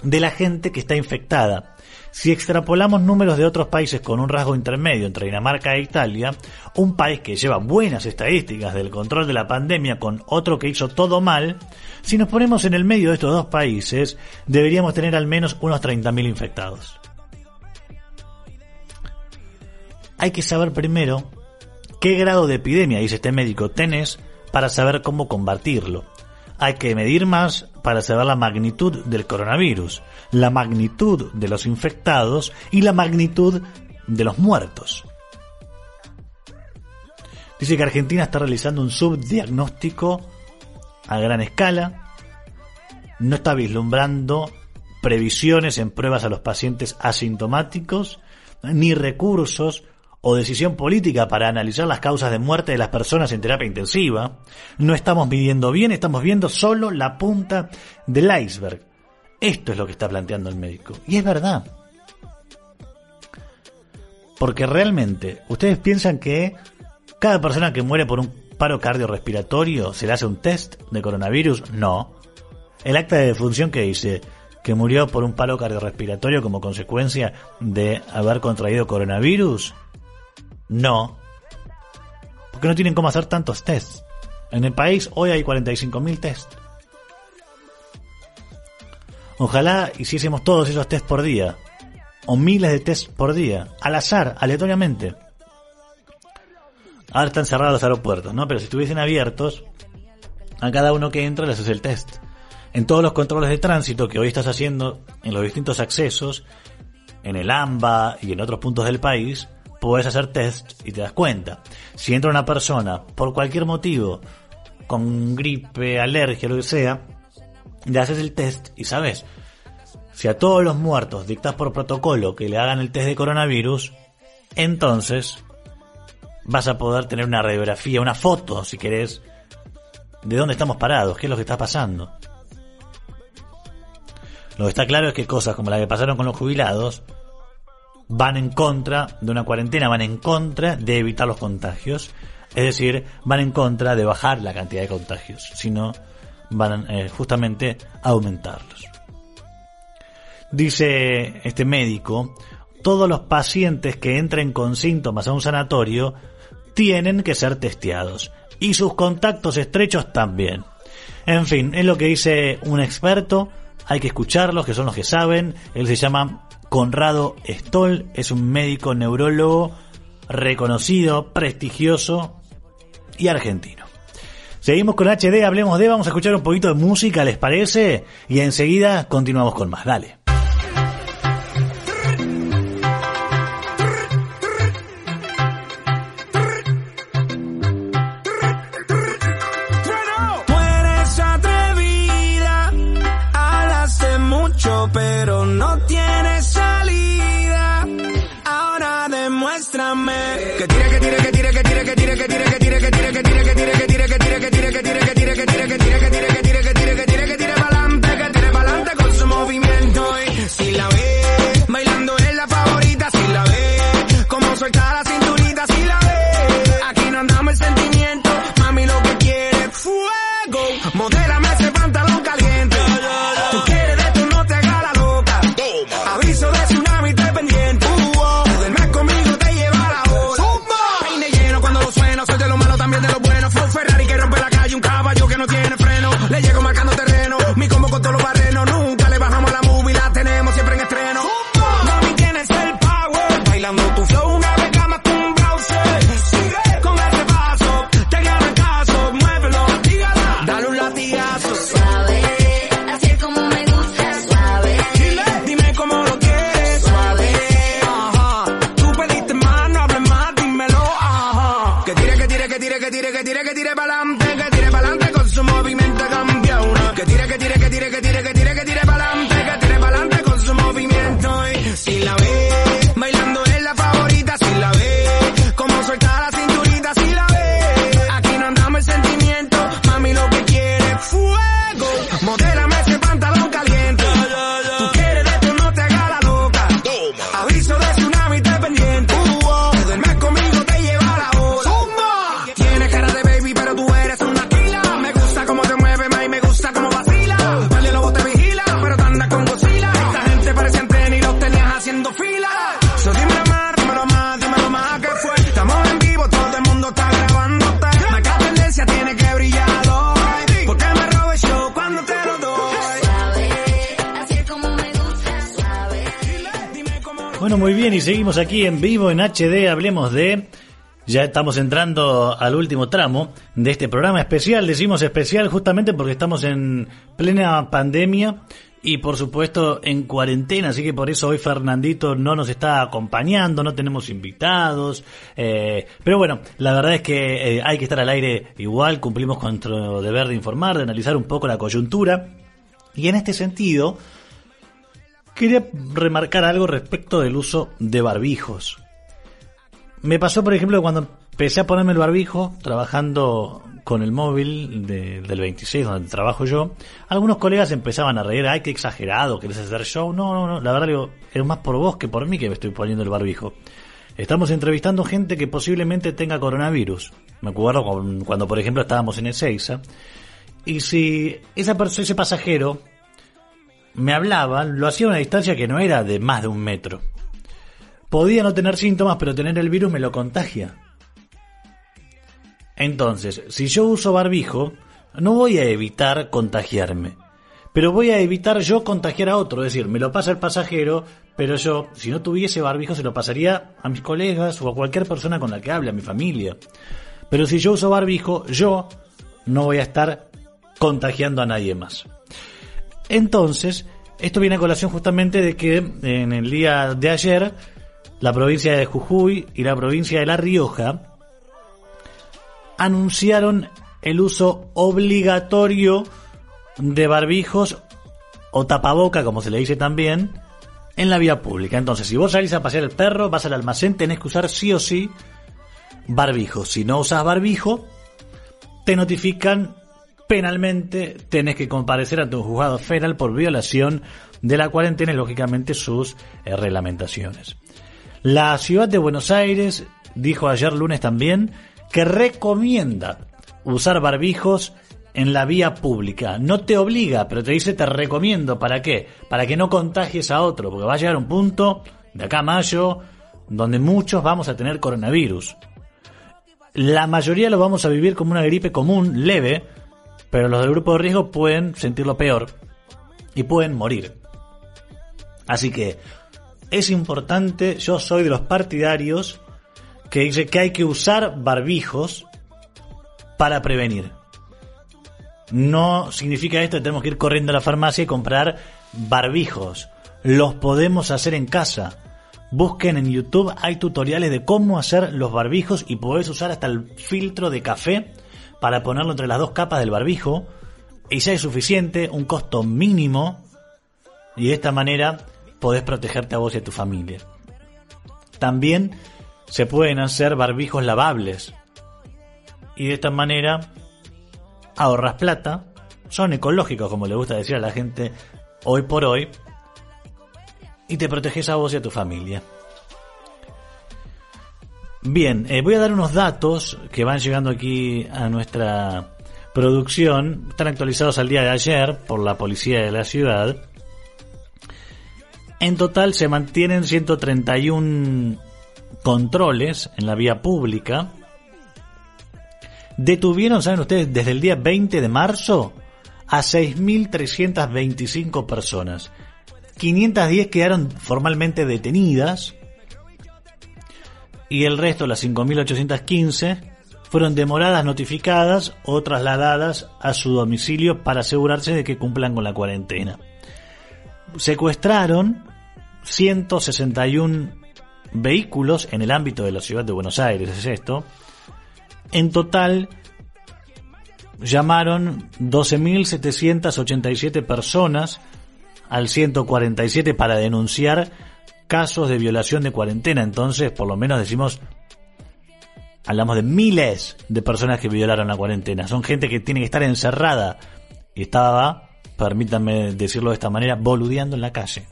de la gente que está infectada. Si extrapolamos números de otros países con un rasgo intermedio entre Dinamarca e Italia, un país que lleva buenas estadísticas del control de la pandemia con otro que hizo todo mal, si nos ponemos en el medio de estos dos países, deberíamos tener al menos unos 30.000 infectados. Hay que saber primero qué grado de epidemia, dice este médico, tenés para saber cómo combatirlo hay que medir más para saber la magnitud del coronavirus, la magnitud de los infectados y la magnitud de los muertos. Dice que Argentina está realizando un subdiagnóstico a gran escala, no está vislumbrando previsiones en pruebas a los pacientes asintomáticos, ni recursos o decisión política para analizar las causas de muerte de las personas en terapia intensiva. No estamos midiendo bien, estamos viendo solo la punta del iceberg. Esto es lo que está planteando el médico. Y es verdad. Porque realmente, ¿ustedes piensan que cada persona que muere por un paro cardiorrespiratorio se le hace un test de coronavirus? No. El acta de defunción que dice que murió por un paro cardiorrespiratorio como consecuencia de haber contraído coronavirus, no. Porque no tienen cómo hacer tantos tests. En el país hoy hay 45.000 test. Ojalá hiciésemos todos esos test por día. O miles de test por día. Al azar, aleatoriamente. Ahora están cerrados los aeropuertos, ¿no? Pero si estuviesen abiertos, a cada uno que entra le haces el test. En todos los controles de tránsito que hoy estás haciendo en los distintos accesos, en el AMBA y en otros puntos del país, puedes hacer test y te das cuenta. Si entra una persona por cualquier motivo, con gripe, alergia, lo que sea, le haces el test y sabes. Si a todos los muertos dictas por protocolo que le hagan el test de coronavirus, entonces vas a poder tener una radiografía, una foto, si querés, de dónde estamos parados, qué es lo que está pasando. Lo que está claro es que cosas como la que pasaron con los jubilados van en contra de una cuarentena, van en contra de evitar los contagios. Es decir, van en contra de bajar la cantidad de contagios, sino van eh, justamente a aumentarlos. Dice este médico, todos los pacientes que entren con síntomas a un sanatorio tienen que ser testeados y sus contactos estrechos también. En fin, es lo que dice un experto, hay que escucharlos, que son los que saben. Él se llama Conrado Stoll, es un médico neurólogo reconocido, prestigioso y argentino. Seguimos con HD, hablemos de, vamos a escuchar un poquito de música, ¿les parece? Y enseguida continuamos con más, dale. Pero no tienes aquí en vivo en HD, hablemos de... Ya estamos entrando al último tramo de este programa especial. Decimos especial justamente porque estamos en plena pandemia y por supuesto en cuarentena, así que por eso hoy Fernandito no nos está acompañando, no tenemos invitados. eh, pero bueno, la verdad es que eh, hay que estar al aire igual, cumplimos con nuestro deber de informar, de analizar un poco la coyuntura. Y en este sentido, Quería remarcar algo respecto del uso de barbijos. Me pasó, por ejemplo, cuando empecé a ponerme el barbijo, trabajando con el móvil de- del 26, donde trabajo yo, algunos colegas empezaban a reír, ay, qué exagerado, querés hacer show. No, no, no, la verdad digo, es más por vos que por mí que me estoy poniendo el barbijo. Estamos entrevistando gente que posiblemente tenga coronavirus. Me acuerdo cuando, por ejemplo, estábamos en Ezeiza. Y si esa persona, ese pasajero me hablaba, lo hacía a una distancia que no era de más de un metro. Podía no tener síntomas, pero tener el virus me lo contagia. Entonces, si yo uso barbijo, no voy a evitar contagiarme, pero voy a evitar yo contagiar a otro, es decir, me lo pasa el pasajero, pero yo, si no tuviese barbijo, se lo pasaría a mis colegas o a cualquier persona con la que hable, a mi familia. Pero si yo uso barbijo, yo no voy a estar contagiando a nadie más. Entonces, esto viene a colación justamente de que en el día de ayer, la provincia de Jujuy y la provincia de La Rioja anunciaron el uso obligatorio de barbijos o tapaboca, como se le dice también, en la vía pública. Entonces, si vos salís a pasear el perro, vas al almacén, tenés que usar sí o sí barbijo. Si no usas barbijo, te notifican penalmente, tenés que comparecer a tu juzgado federal por violación de la cuarentena y lógicamente sus eh, reglamentaciones. La ciudad de Buenos Aires dijo ayer lunes también que recomienda usar barbijos en la vía pública. No te obliga, pero te dice te recomiendo. ¿Para qué? Para que no contagies a otro, porque va a llegar un punto de acá a mayo donde muchos vamos a tener coronavirus. La mayoría lo vamos a vivir como una gripe común, leve, pero los del grupo de riesgo pueden sentirlo peor y pueden morir. Así que es importante, yo soy de los partidarios que dice que hay que usar barbijos para prevenir. No significa esto que tenemos que ir corriendo a la farmacia y comprar barbijos. Los podemos hacer en casa. Busquen en YouTube, hay tutoriales de cómo hacer los barbijos y podés usar hasta el filtro de café para ponerlo entre las dos capas del barbijo. Y ya es suficiente, un costo mínimo. Y de esta manera podés protegerte a vos y a tu familia. También se pueden hacer barbijos lavables. Y de esta manera ahorras plata, son ecológicos como le gusta decir a la gente hoy por hoy, y te proteges a vos y a tu familia. Bien, eh, voy a dar unos datos que van llegando aquí a nuestra producción, están actualizados al día de ayer por la policía de la ciudad. En total se mantienen 131 controles en la vía pública. Detuvieron, ¿saben ustedes? Desde el día 20 de marzo a 6.325 personas. 510 quedaron formalmente detenidas y el resto, las 5.815, fueron demoradas, notificadas o trasladadas a su domicilio para asegurarse de que cumplan con la cuarentena. Secuestraron 161 vehículos en el ámbito de la ciudad de Buenos Aires, es esto. En total llamaron 12.787 personas al 147 para denunciar casos de violación de cuarentena. Entonces, por lo menos decimos, hablamos de miles de personas que violaron la cuarentena. Son gente que tiene que estar encerrada y estaba, permítanme decirlo de esta manera, boludeando en la calle.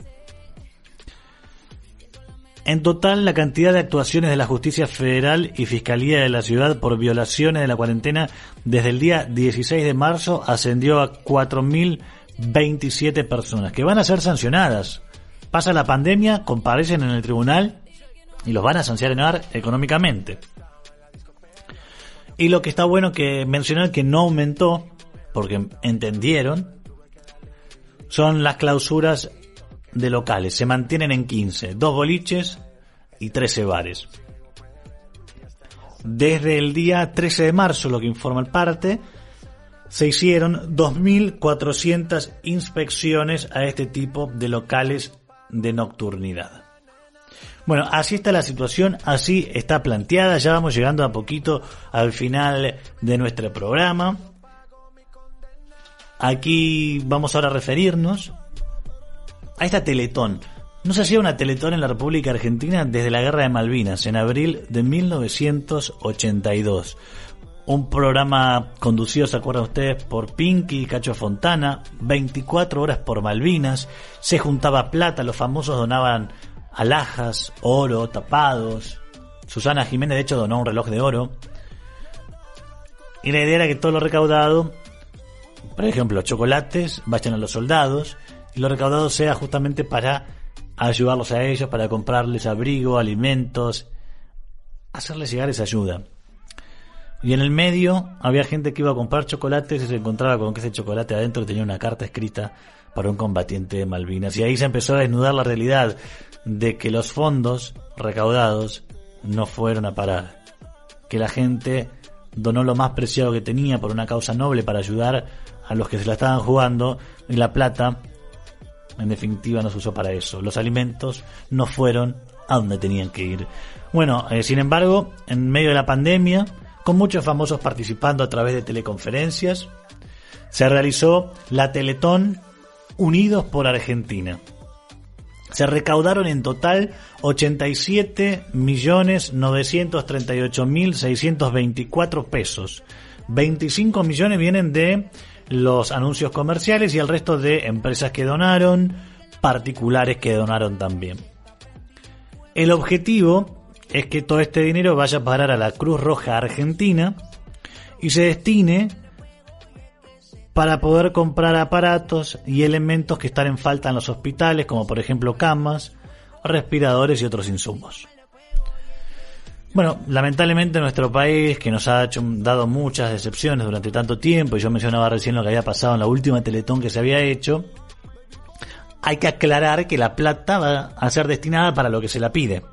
En total, la cantidad de actuaciones de la Justicia Federal y Fiscalía de la Ciudad por violaciones de la cuarentena desde el día 16 de marzo ascendió a 4.027 personas que van a ser sancionadas. Pasa la pandemia, comparecen en el tribunal y los van a sancionar económicamente. Y lo que está bueno que mencionar que no aumentó, porque entendieron, son las clausuras de locales. Se mantienen en 15, dos boliches y 13 bares. Desde el día 13 de marzo, lo que informa el parte, se hicieron 2.400 inspecciones a este tipo de locales de nocturnidad. Bueno, así está la situación, así está planteada, ya vamos llegando a poquito al final de nuestro programa. Aquí vamos ahora a referirnos a esta Teletón. No se hacía una Teletón en la República Argentina desde la Guerra de Malvinas, en abril de 1982. Un programa conducido, ¿se acuerdan ustedes?, por Pinky y Cacho Fontana, 24 horas por Malvinas, se juntaba plata, los famosos donaban alhajas, oro, tapados. Susana Jiménez, de hecho, donó un reloj de oro. Y la idea era que todo lo recaudado, por ejemplo, chocolates, vayan a los soldados, y lo recaudado sea justamente para ayudarlos a ellos, para comprarles abrigo, alimentos, hacerles llegar esa ayuda. Y en el medio había gente que iba a comprar chocolates y se encontraba con que ese chocolate adentro tenía una carta escrita para un combatiente de Malvinas. Y ahí se empezó a desnudar la realidad de que los fondos recaudados no fueron a parar. Que la gente donó lo más preciado que tenía por una causa noble para ayudar a los que se la estaban jugando y la plata en definitiva no se usó para eso. Los alimentos no fueron a donde tenían que ir. Bueno, eh, sin embargo, en medio de la pandemia, con muchos famosos participando a través de teleconferencias, se realizó la Teletón Unidos por Argentina. Se recaudaron en total 87.938.624 pesos. 25 millones vienen de los anuncios comerciales y el resto de empresas que donaron, particulares que donaron también. El objetivo es que todo este dinero vaya a parar a la Cruz Roja Argentina y se destine para poder comprar aparatos y elementos que están en falta en los hospitales, como por ejemplo camas, respiradores y otros insumos. Bueno, lamentablemente nuestro país, que nos ha hecho, dado muchas decepciones durante tanto tiempo, y yo mencionaba recién lo que había pasado en la última Teletón que se había hecho, hay que aclarar que la plata va a ser destinada para lo que se la pide.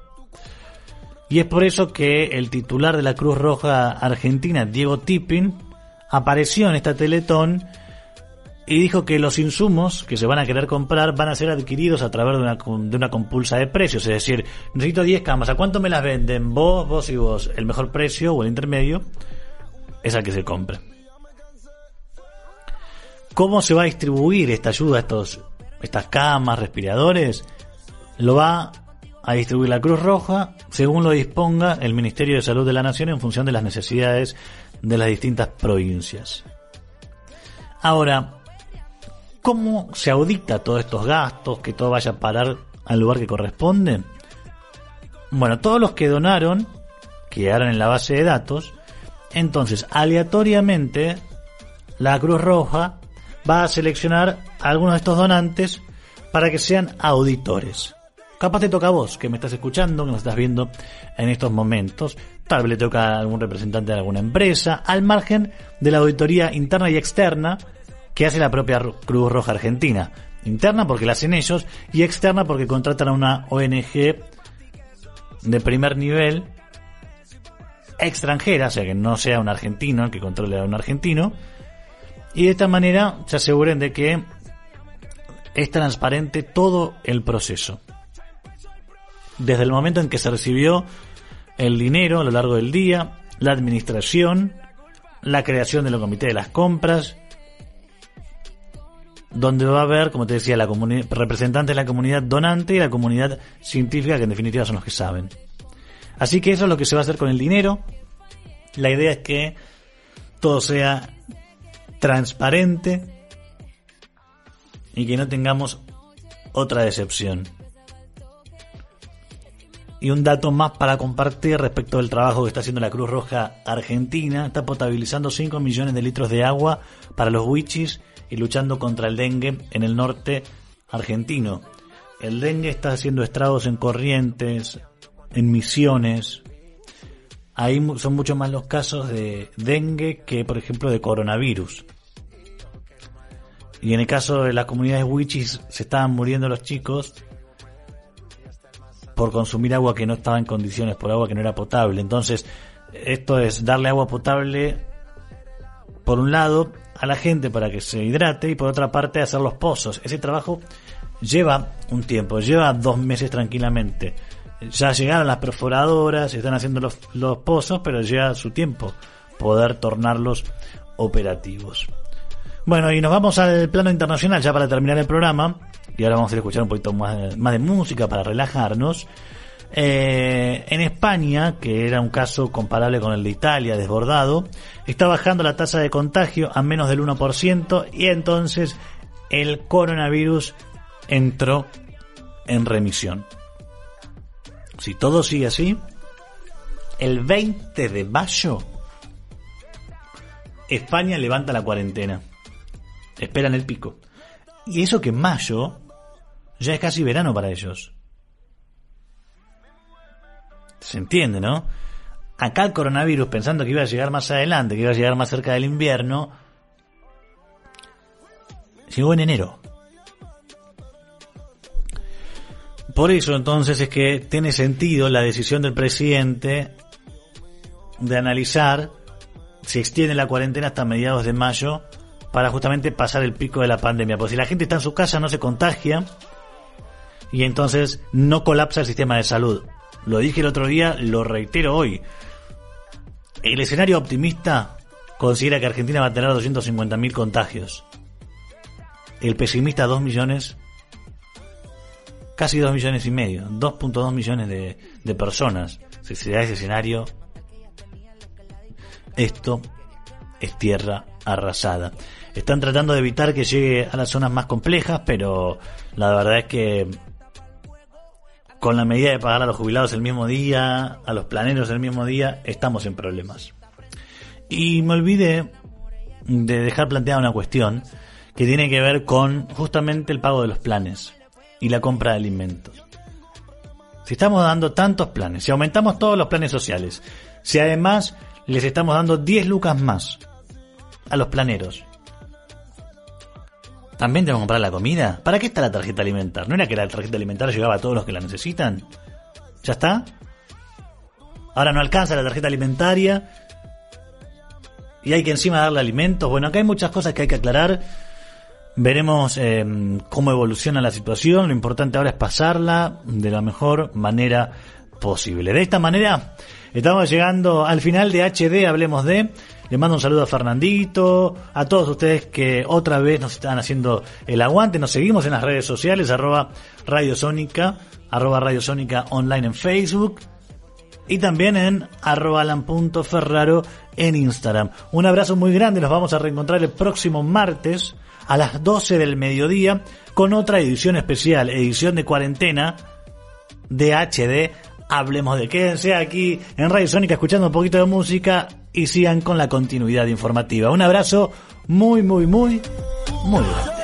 Y es por eso que el titular de la Cruz Roja Argentina, Diego Tipping, apareció en esta Teletón y dijo que los insumos que se van a querer comprar van a ser adquiridos a través de una, de una compulsa de precios. Es decir, necesito 10 camas, ¿a cuánto me las venden? Vos, vos y vos. El mejor precio o el intermedio es al que se compra. ¿Cómo se va a distribuir esta ayuda, estos, estas camas, respiradores? Lo va a distribuir la Cruz Roja según lo disponga el Ministerio de Salud de la Nación en función de las necesidades de las distintas provincias. Ahora, ¿Cómo se audita todos estos gastos, que todo vaya a parar al lugar que corresponde? Bueno, todos los que donaron quedaron en la base de datos, entonces aleatoriamente la Cruz Roja va a seleccionar algunos de estos donantes para que sean auditores. Capaz te toca a vos, que me estás escuchando, que nos estás viendo en estos momentos. Tal vez le toca a algún representante de alguna empresa, al margen de la auditoría interna y externa que hace la propia Cruz Roja Argentina. Interna porque la hacen ellos y externa porque contratan a una ONG de primer nivel extranjera, o sea que no sea un argentino el que controle a un argentino, y de esta manera se aseguren de que es transparente todo el proceso. Desde el momento en que se recibió el dinero a lo largo del día, la administración, la creación de los comités de las compras, donde va a haber, como te decía, la representantes de la comunidad donante y la comunidad científica, que en definitiva son los que saben. Así que eso es lo que se va a hacer con el dinero. La idea es que todo sea transparente y que no tengamos otra decepción. Y un dato más para compartir respecto del trabajo que está haciendo la Cruz Roja Argentina. Está potabilizando 5 millones de litros de agua para los wichis y luchando contra el dengue en el norte argentino. El dengue está haciendo estragos en Corrientes, en Misiones. Ahí son mucho más los casos de dengue que, por ejemplo, de coronavirus. Y en el caso de las comunidades wichis se estaban muriendo los chicos por consumir agua que no estaba en condiciones, por agua que no era potable. Entonces, esto es darle agua potable, por un lado, a la gente para que se hidrate y por otra parte hacer los pozos. Ese trabajo lleva un tiempo, lleva dos meses tranquilamente. Ya llegaron las perforadoras, están haciendo los, los pozos, pero lleva su tiempo poder tornarlos operativos. Bueno, y nos vamos al plano internacional ya para terminar el programa. Y ahora vamos a ir a escuchar un poquito más de, música para relajarnos. Eh, en España, que era un caso comparable con el de Italia, desbordado, está bajando la tasa de contagio a menos del 1% y entonces el coronavirus entró en remisión. Si todo sigue así, el 20 de mayo España levanta la cuarentena. Esperan el pico. Y eso que en mayo ya es casi verano para ellos. Se entiende, ¿no? acá el coronavirus, pensando que iba a llegar más adelante, que iba a llegar más cerca del invierno, llegó en enero. Por eso entonces es que tiene sentido la decisión del presidente de analizar si extiende la cuarentena hasta mediados de mayo para justamente pasar el pico de la pandemia. Porque si la gente está en su casa no se contagia y entonces no colapsa el sistema de salud. Lo dije el otro día, lo reitero hoy. El escenario optimista considera que Argentina va a tener 250.000 contagios. El pesimista 2 millones, casi 2 millones y medio, 2.2 millones de, de personas. Si se da ese escenario, esto es tierra arrasada. Están tratando de evitar que llegue a las zonas más complejas, pero la verdad es que con la medida de pagar a los jubilados el mismo día, a los planeros el mismo día, estamos en problemas. Y me olvidé de dejar planteada una cuestión que tiene que ver con justamente el pago de los planes y la compra de alimentos. Si estamos dando tantos planes, si aumentamos todos los planes sociales, si además les estamos dando 10 lucas más a los planeros, ¿también tenemos que comprar la comida? ¿Para qué está la tarjeta alimentar? ¿No era que la tarjeta alimentar llegaba a todos los que la necesitan? ¿Ya está? Ahora no alcanza la tarjeta alimentaria y hay que encima darle alimentos. Bueno, acá hay muchas cosas que hay que aclarar. Veremos eh, cómo evoluciona la situación. Lo importante ahora es pasarla de la mejor manera posible. De esta manera estamos llegando al final de HD, hablemos de. Le mando un saludo a Fernandito, a todos ustedes que otra vez nos están haciendo el aguante. Nos seguimos en las redes sociales, arroba Radio Sónica, arroba Radio Sónica online en Facebook y también en arroba alan.ferraro en Instagram. Un abrazo muy grande, nos vamos a reencontrar el próximo martes a las 12 del mediodía con otra edición especial, edición de cuarentena de HD. Hablemos de quédense aquí en Radio Sónica escuchando un poquito de música y sigan con la continuidad informativa. Un abrazo muy, muy, muy, muy grande.